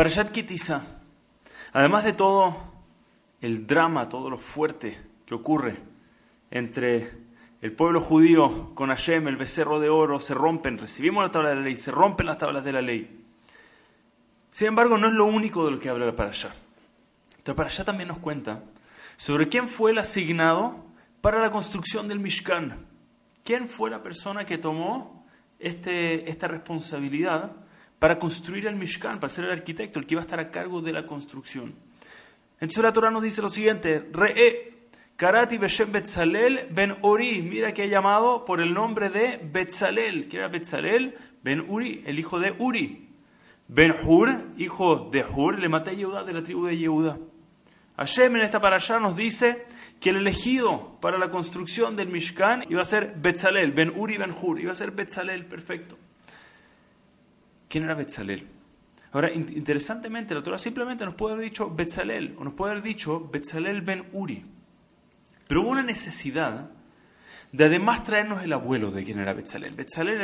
Parashat Kitisa, además de todo el drama, todo lo fuerte que ocurre entre el pueblo judío con Hashem, el becerro de oro, se rompen, recibimos la tabla de la ley, se rompen las tablas de la ley. Sin embargo, no es lo único de lo que habla la Parashá. La Parashá también nos cuenta sobre quién fue el asignado para la construcción del Mishkan. ¿Quién fue la persona que tomó este, esta responsabilidad para construir el Mishkan, para ser el arquitecto, el que iba a estar a cargo de la construcción. Entonces la Torah nos dice lo siguiente, Re'e, Karati Beshem Betzalel Ben Uri, mira que ha llamado por el nombre de Betzalel, que era Betzalel Ben Uri, el hijo de Uri. Ben Hur, hijo de Hur, le maté a Yehuda de la tribu de Yehuda. Hashem en esta allá nos dice que el elegido para la construcción del Mishkan iba a ser Betzalel, Ben Uri Ben Hur, iba a ser Betzalel, perfecto. ¿Quién era Betzalel? Ahora, interesantemente, la Torah simplemente nos puede haber dicho Betzalel, o nos puede haber dicho Betzalel ben Uri. Pero hubo una necesidad de además traernos el abuelo de quién era Betzalel. Betzalel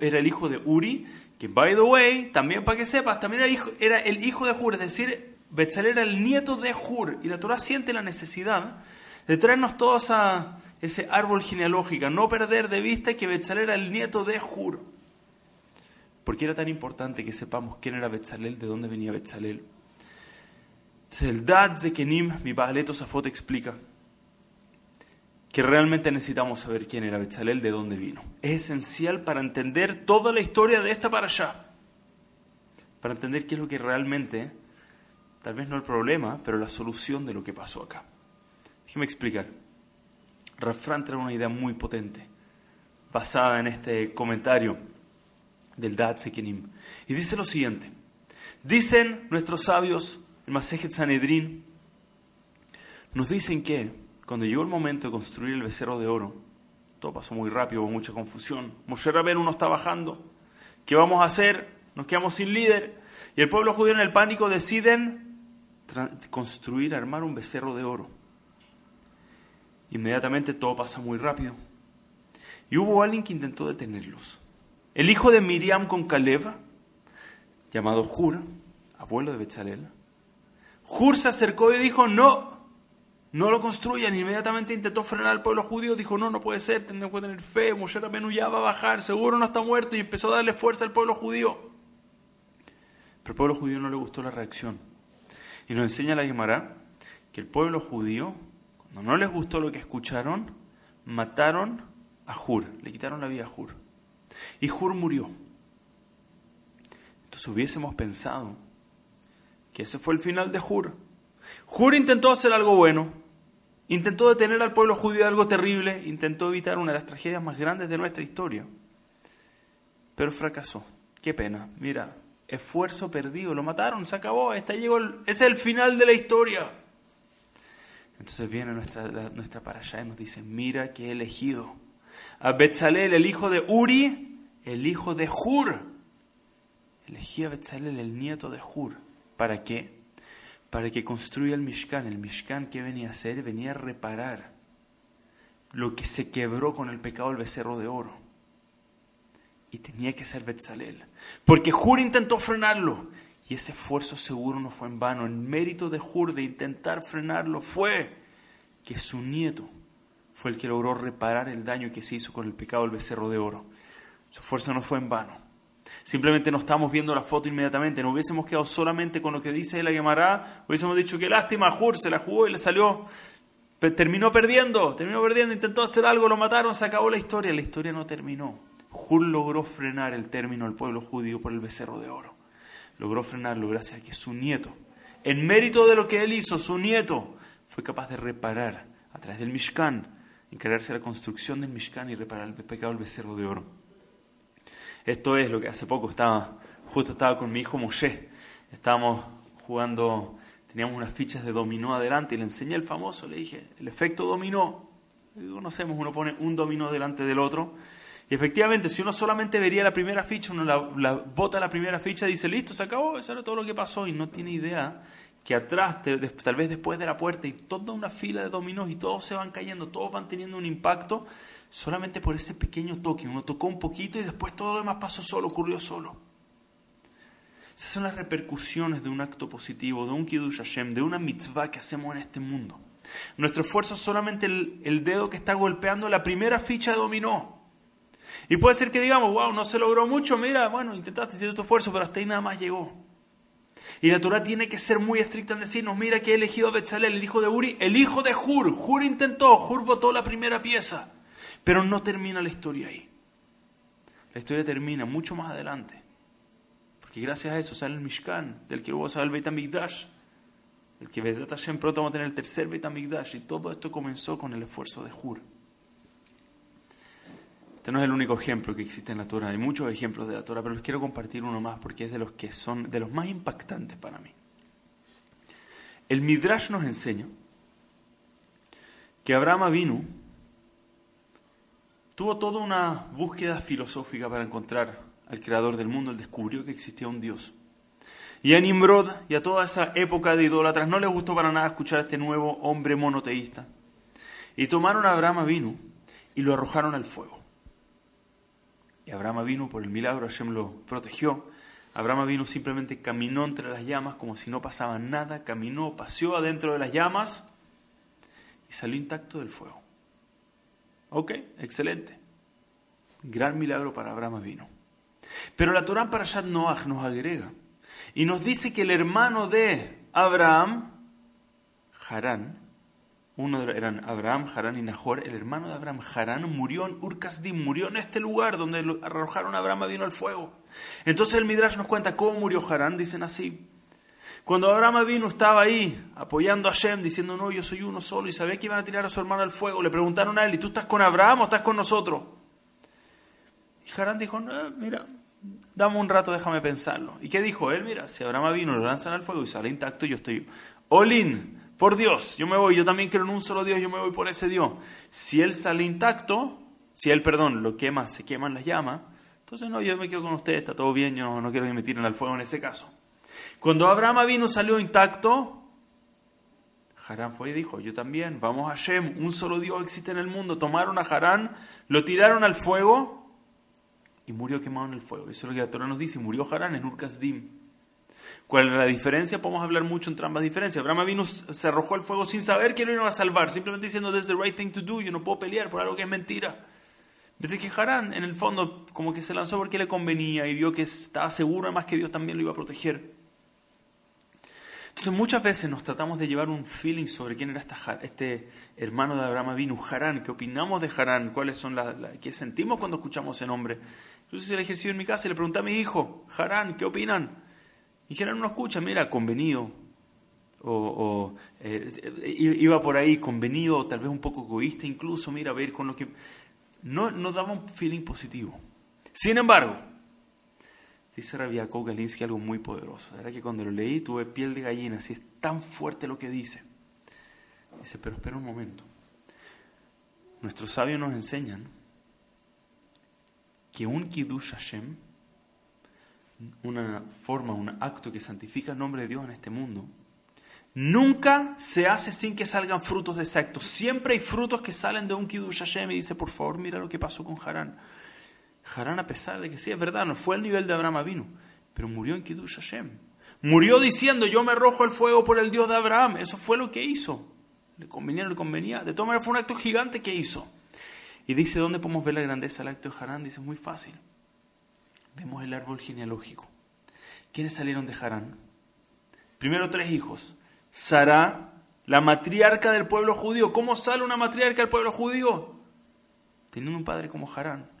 era el, hijo de Uri, que, by the way, también para que sepas, también era, hijo, era el hijo de Hur, es decir, Betzalel era el nieto de Hur. Y la Torah siente la necesidad de traernos todos a ese árbol genealógico, no perder de vista que Betzalel era el nieto de Hur. ¿Por qué era tan importante que sepamos quién era Betzalel, de dónde venía Betzalel? El Dad Zekenim, mi Baaleto Safot explica que realmente necesitamos saber quién era Betzalel, de dónde vino. Es esencial para entender toda la historia de esta para allá. Para entender qué es lo que realmente, tal vez no el problema, pero la solución de lo que pasó acá. Déjeme explicar. Rafran trae una idea muy potente, basada en este comentario del Dad Sekenim. Y dice lo siguiente: Dicen nuestros sabios, el Masejet Sanedrin, nos dicen que cuando llegó el momento de construir el becerro de oro, todo pasó muy rápido, hubo mucha confusión. Moshe Rabén uno está bajando. ¿Qué vamos a hacer? Nos quedamos sin líder. Y el pueblo judío en el pánico deciden construir, armar un becerro de oro. Inmediatamente todo pasa muy rápido. Y hubo alguien que intentó detenerlos. El hijo de Miriam con Caleb, llamado Hur, abuelo de Betzalel, Hur se acercó y dijo, no, no lo construyan. Inmediatamente intentó frenar al pueblo judío, dijo, no, no puede ser, tenemos que tener fe, Moshe Rabenu ya va a bajar, seguro no está muerto, y empezó a darle fuerza al pueblo judío. Pero al pueblo judío no le gustó la reacción. Y nos enseña la Gemara que el pueblo judío, cuando no les gustó lo que escucharon, mataron a Hur, le quitaron la vida a Hur. Y Hur murió. Entonces hubiésemos pensado que ese fue el final de Hur. Hur intentó hacer algo bueno, intentó detener al pueblo judío de algo terrible, intentó evitar una de las tragedias más grandes de nuestra historia, pero fracasó. Qué pena, mira, esfuerzo perdido, lo mataron, se acabó, esta llegó es el final de la historia. Entonces viene nuestra, nuestra para allá y nos dice, mira que he elegido a Betzalel, el hijo de Uri, el hijo de Hur. Elegí a Betzalel, el nieto de Hur. ¿Para qué? Para que construya el Mishkan. El Mishkan, ¿qué venía a hacer? Venía a reparar lo que se quebró con el pecado del becerro de oro. Y tenía que ser Betzalel. Porque Hur intentó frenarlo. Y ese esfuerzo seguro no fue en vano. El mérito de Hur de intentar frenarlo fue que su nieto fue el que logró reparar el daño que se hizo con el pecado del becerro de oro. Su esfuerzo no fue en vano. Simplemente no estamos viendo la foto inmediatamente. No hubiésemos quedado solamente con lo que dice la Gemara. Hubiésemos dicho que lástima, Hur se la jugó y le salió. Terminó perdiendo, terminó perdiendo, intentó hacer algo, lo mataron, se acabó la historia. La historia no terminó. Hur logró frenar el término del pueblo judío por el becerro de oro. Logró frenarlo gracias a que su nieto, en mérito de lo que él hizo, su nieto, fue capaz de reparar a través del Mishkan, encargarse de la construcción del Mishkan y reparar el pecado del becerro de oro. Esto es lo que hace poco estaba, justo estaba con mi hijo Moshe. Estábamos jugando, teníamos unas fichas de dominó adelante y le enseñé el famoso, le dije, el efecto dominó. Conocemos, uno pone un dominó delante del otro. Y efectivamente, si uno solamente vería la primera ficha, uno la, bota la primera ficha dice, listo, se acabó, eso era todo lo que pasó y no tiene idea que atrás, tal vez después de la puerta, y toda una fila de dominós y todos se van cayendo, todos van teniendo un impacto solamente por ese pequeño toque. Uno tocó un poquito y después todo lo demás pasó solo, ocurrió solo. Esas son las repercusiones de un acto positivo, de un Kiddush Hashem, de una mitzvah que hacemos en este mundo. Nuestro esfuerzo es solamente el, el dedo que está golpeando la primera ficha de dominó. Y puede ser que digamos, wow, no se logró mucho, mira, bueno, intentaste hacer tu esfuerzo, pero hasta ahí nada más llegó. Y la Torah tiene que ser muy estricta en decirnos, mira que he elegido a Betzalel, el hijo de Uri, el hijo de Hur. Hur intentó, Hur votó la primera pieza. Pero no termina la historia ahí. La historia termina mucho más adelante. Porque gracias a eso sale el Mishkan, del que luego sale el Beit. El que Bezat Hashem pronto vamos a tener el tercer Beit HaMikdash. Y todo esto comenzó con el esfuerzo de Hur. Este no es el único ejemplo que existe en la Torah. Hay muchos ejemplos de la Torah, pero les quiero compartir uno más porque es de los que son de los más impactantes para mí. El Midrash nos enseña que Abraham vino tuvo toda una búsqueda filosófica para encontrar al creador del mundo, él descubrió que existía un Dios. Y a Nimrod y a toda esa época de idólatras no les gustó para nada escuchar a este nuevo hombre monoteísta. Y tomaron a Abraham vino y lo arrojaron al fuego. Y Abraham vino por el milagro, Hashem lo protegió. Abraham vino simplemente caminó entre las llamas como si no pasaba nada, caminó, paseó adentro de las llamas y salió intacto del fuego. Ok, excelente. Gran milagro para Abraham vino. Pero la Torah para Parashat Noach nos agrega y nos dice que el hermano de Abraham, Harán, uno eran Abraham, Harán y Nahor, el hermano de Abraham, Harán, murió en Urkasdim, murió en este lugar donde arrojaron a Abraham vino al fuego. Entonces el Midrash nos cuenta cómo murió Harán, dicen así. Cuando Abraham vino estaba ahí apoyando a Shem, diciendo, no, yo soy uno solo, y sabía que iban a tirar a su hermano al fuego. Le preguntaron a él, ¿y tú estás con Abraham o estás con nosotros? Y Harán dijo, no, mira, dame un rato, déjame pensarlo. ¿Y qué dijo él? Mira, si Abraham vino, lo lanzan al fuego y sale intacto, yo estoy all por Dios, yo me voy, yo también creo en un solo Dios, yo me voy por ese Dios. Si él sale intacto, si él, perdón, lo quema, se queman las llamas, entonces no, yo me quedo con usted, está todo bien, yo no, quiero que me tiren al fuego en ese caso. Cuando Abraham vino, salió intacto, Harán fue y dijo, yo también, vamos a Shem, un solo Dios existe en el mundo. Tomaron a Harán, lo tiraron al fuego y murió quemado en el fuego. Eso es lo que la Torah nos dice, murió Harán en Urkasdim. ¿Cuál es la diferencia? Podemos hablar mucho entre ambas diferencias. Abraham vino, se arrojó al fuego sin saber que lo iba a salvar, simplemente diciendo, this is the right thing to do, yo no puedo pelear por algo que es mentira. Desde que Harán, en el fondo, como que se lanzó porque le convenía y vio que estaba seguro además que Dios también lo iba a proteger. Entonces muchas veces nos tratamos de llevar un feeling sobre quién era este hermano de Abraham vino, Harán, qué opinamos de Harán, cuáles son las, qué sentimos cuando escuchamos ese nombre. Yo hice el ejercicio en mi casa y le pregunté a mi hijo, Harán, ¿qué opinan? Y Harán no escucha, mira, convenido. O, eh, iba por ahí convenido, tal vez un poco egoísta incluso, mira, a ver con lo que... No, no daba un feeling positivo. Sin embargo, Dice Rabbi Galinsky algo muy poderoso. Era que cuando lo leí tuve piel de gallina, así es tan fuerte lo que dice. Dice, pero espera un momento. Nuestros sabios nos enseñan que un Kiddush Hashem, una forma, un acto que santifica el nombre de Dios en este mundo, nunca se hace sin que salgan frutos de ese acto. Siempre hay frutos que salen de un Kiddush Hashem y dice, por favor, mira lo que pasó con Harán. Harán, a pesar de que sí, es verdad, no fue al nivel de Abraham vino, pero murió en Kiddush Hashem. Murió diciendo, yo me arrojo el fuego por el Dios de Abraham. Eso fue lo que hizo. Le convenía, no le convenía. De todas maneras, fue un acto gigante que hizo. Y dice, ¿dónde podemos ver la grandeza del acto de Harán? Dice, muy fácil. Vemos el árbol genealógico. ¿Quiénes salieron de Harán? Primero tres hijos. Sara, la matriarca del pueblo judío. ¿Cómo sale una matriarca del pueblo judío? Teniendo un padre como Harán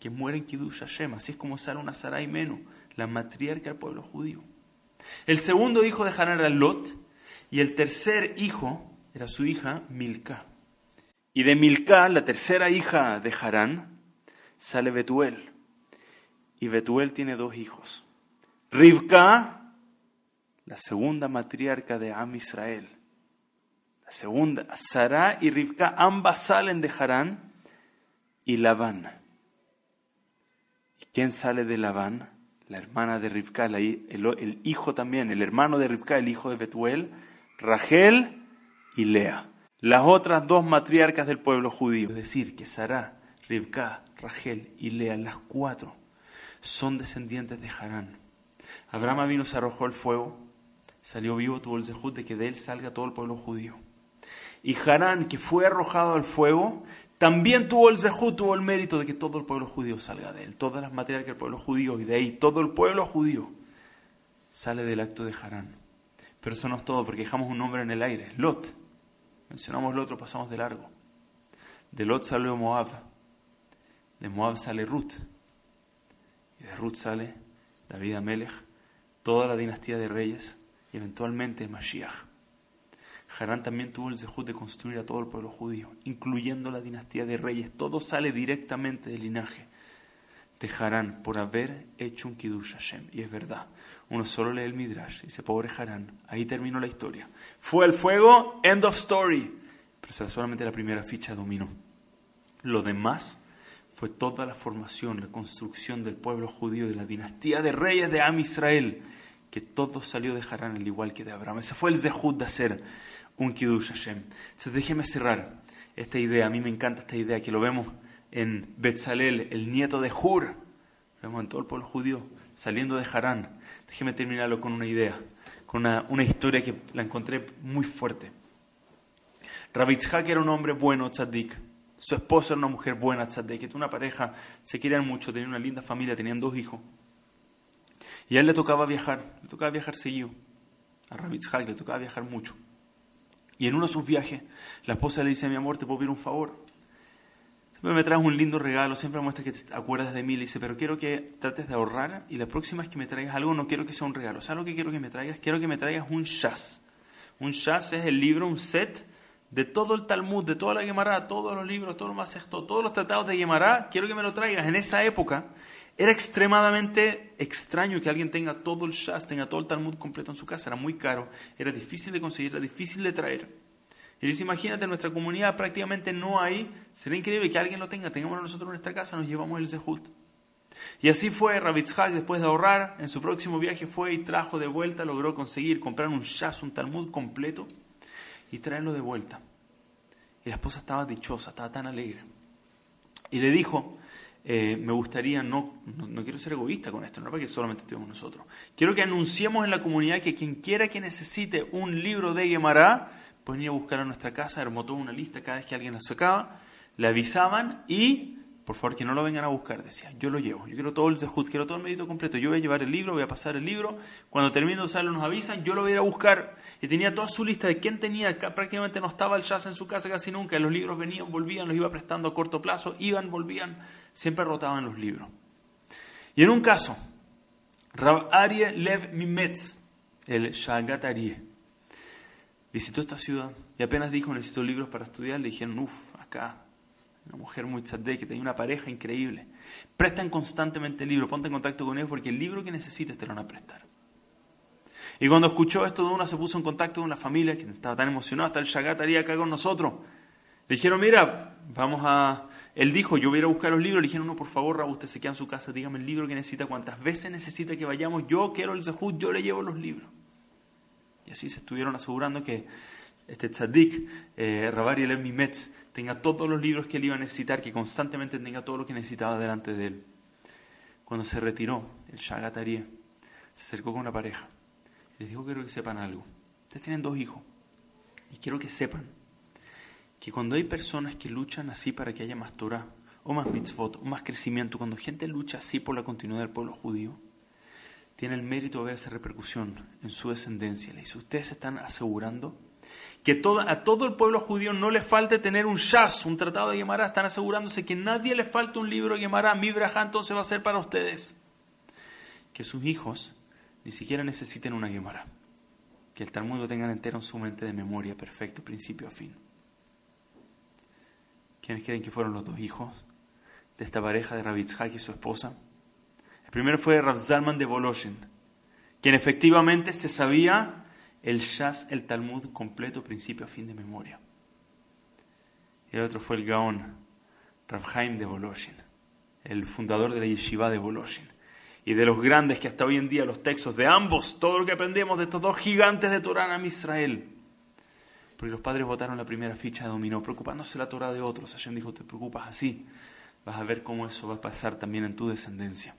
que muere en Kiddush Hashem. Así es como sale una Sarai Menu, la matriarca del pueblo judío. El segundo hijo de Harán era Lot, y el tercer hijo era su hija Milca. Y de Milca, la tercera hija de Harán, sale Betuel. Y Betuel tiene dos hijos. Rivka, la segunda matriarca de Am Israel. La segunda, Sara y Rivka, ambas salen de Harán y Labán. ¿Quién sale de Labán? La hermana de Rivka, el, hijo también, el hermano de Rivka, el hijo de Betuel, Rachel y Lea. Las otras dos matriarcas del pueblo judío, es decir, que Sará, Rivka, Rachel y Lea, las cuatro, son descendientes de Harán. Abraham vino, se arrojó al fuego, salió vivo, tuvo el zehut de que de él salga todo el pueblo judío. Y Harán, que fue arrojado al fuego, también tuvo el zehut, tuvo el mérito de que todo el pueblo judío salga de él. Todas las materias que el pueblo judío, y de ahí todo el pueblo judío, sale del acto de Harán. Pero eso no es todo, porque dejamos un nombre en el aire, Lot. Mencionamos Lot, lo pasamos de largo. De Lot salió Moab. De Moab sale Ruth. Y de Ruth sale David Amelech, toda la dinastía de reyes y eventualmente Mashiach. Harán también tuvo el zehut de construir a todo el pueblo judío, incluyendo la dinastía de reyes. Todo sale directamente del linaje de Harán por haber hecho un Kiddush Hashem. Y es verdad, uno solo lee el Midrash y dice, pobre Harán, ahí terminó la historia. Fue el fuego, end of story. Pero será solamente la primera ficha dominó. Lo demás fue toda la formación, la construcción del pueblo judío, de la dinastía de reyes de Am Israel, que todo salió de Harán al igual que de Abraham. Ese fue el zehut de hacer un Kiddush Hashem. Entonces déjeme cerrar esta idea, a mí me encanta esta idea, que lo vemos en Betzalel, el nieto de Hur, lo vemos en todo el pueblo judío, saliendo de Harán. Déjeme terminarlo con una idea, con una, historia que la encontré muy fuerte. Rabitzhak era un hombre bueno, tzaddik. Su esposa era una mujer buena, tzaddik. Una pareja, se querían mucho, tenían una linda familia, tenían dos hijos. Y a él le tocaba viajar, le tocaba viajar seguido. A Rabitzhak le tocaba viajar mucho. Y en uno de sus viajes, la esposa le dice, mi amor, te puedo pedir un favor. Siempre me traes un lindo regalo, siempre muestra que te acuerdas de mí. Le dice, pero quiero que trates de ahorrar y la próxima que me traigas algo, no quiero que sea un regalo. ¿Sabes lo que quiero que me traigas? Quiero que me traigas un shas. Un shas es el libro, un set de todo el Talmud, de toda la Gemara, todos los libros, todos los todos los tratados de Gemara. Quiero que me lo traigas. En esa época era extremadamente extraño que alguien tenga todo el Shas, tenga todo el Talmud completo en su casa. Era muy caro, era difícil de conseguir, era difícil de traer. Y dice, imagínate, en nuestra comunidad prácticamente no hay. Sería increíble que alguien lo tenga. Tengámoslo nosotros en nuestra casa, nos llevamos el Zehut. Y así fue Rabitzhak, después de ahorrar, en su próximo viaje fue y trajo de vuelta, logró conseguir comprar un Shas, un Talmud completo, y traerlo de vuelta. Y la esposa estaba dichosa, estaba tan alegre. Y le dijo, eh, me gustaría, no, no, quiero ser egoísta con esto, no para que solamente estemos nosotros. Quiero que anunciemos en la comunidad que quien quiera que necesite un libro de Gemara, pues venir a buscar a nuestra casa, armó toda una lista cada vez que alguien la sacaba, le avisaban y por favor que no lo vengan a buscar, decía, yo lo llevo, yo quiero todo el zehut, quiero todo el medito completo, yo voy a llevar el libro, voy a pasar el libro, cuando termine de usarlo nos avisan, yo lo voy a ir a buscar. Y tenía toda su lista de quién tenía, prácticamente no estaba el jazz en su casa casi nunca, los libros venían, volvían, los iba prestando a corto plazo, iban, volvían, siempre rotaban los libros. Y en un caso, Rab Arie Lev Mimetz, el Shagat Arie, visitó esta ciudad y apenas dijo necesito libros para estudiar, le dijeron, uff, acá, una mujer muy tzadé, que tenía una pareja increíble. Prestan constantemente el libro, ponte en contacto con ellos porque el libro que necesites te lo van a prestar. Y cuando escuchó esto de una, se puso en contacto con una familia que estaba tan emocionada, hasta el Shagat estaría acá con nosotros. Le dijeron, mira, vamos a... Él dijo, yo voy a ir a buscar los libros. Le dijeron, no, por favor, Raúl, usted se queda en su casa, dígame el libro que necesita, cuántas veces necesita que vayamos. Yo quiero el Zehut, yo le llevo los libros. Y así se estuvieron asegurando que este tzadik, eh, Rabari El Metz, tenga todos los libros que él iba a necesitar, que constantemente tenga todo lo que necesitaba delante de él. Cuando se retiró, el Shagatarie se acercó con una pareja. Les dijo, quiero que sepan algo. Ustedes tienen dos hijos. Y quiero que sepan que cuando hay personas que luchan así para que haya más Torah, o más mitzvot, o más crecimiento, cuando gente lucha así por la continuidad del pueblo judío, tiene el mérito de ver esa repercusión en su descendencia. Le dice, ustedes están asegurando que a todo el pueblo judío no le falte tener un shas, un tratado de Gemara, están asegurándose que nadie le falte un libro de Gemara, mi braja entonces va a ser para ustedes. Que sus hijos ni siquiera necesiten una Gemara. Que el Talmud lo tengan entero en su mente de memoria, perfecto, principio a fin. ¿Quiénes creen que fueron los dos hijos de esta pareja de Rabitzhak y su esposa? El primero fue Rav Zalman de Voloshin, quien efectivamente se sabía el Shas, el Talmud completo, principio a fin de memoria. El otro fue el Gaón, Rav Haim de Voloshin, el fundador de la yeshiva de Voloshin. Y de los grandes que hasta hoy en día los textos de ambos, todo lo que aprendemos de estos dos gigantes de Torah en Israel, porque los padres votaron la primera ficha de dominó, preocupándose la Torah de otros. Hashem dijo, te preocupas así, vas a ver cómo eso va a pasar también en tu descendencia.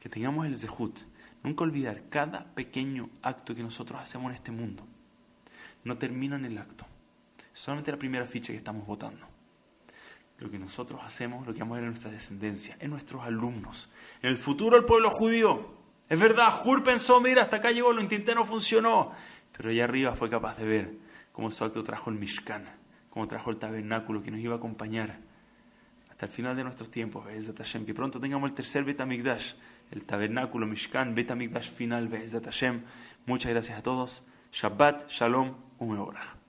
Que tengamos el zehut, Nunca olvidar, cada pequeño acto que nosotros hacemos en este mundo no termina en el acto. solamente la primera ficha que estamos votando. Lo que nosotros hacemos, lo que vamos a ver en nuestra descendencia, en nuestros alumnos, en el futuro del pueblo judío. Es verdad, Hur pensó, mira, hasta acá llegó, lo intenté, no funcionó. Pero allá arriba fue capaz de ver cómo su acto trajo el Mishkan, cómo trajo el tabernáculo que nos iba a acompañar hasta el final de nuestros tiempos, que pronto tengamos el tercer Betamigdash, el tabernáculo Mishkan, Betamigdash final, Hashem. Muchas gracias a todos. Shabbat, Shalom, Umeorach.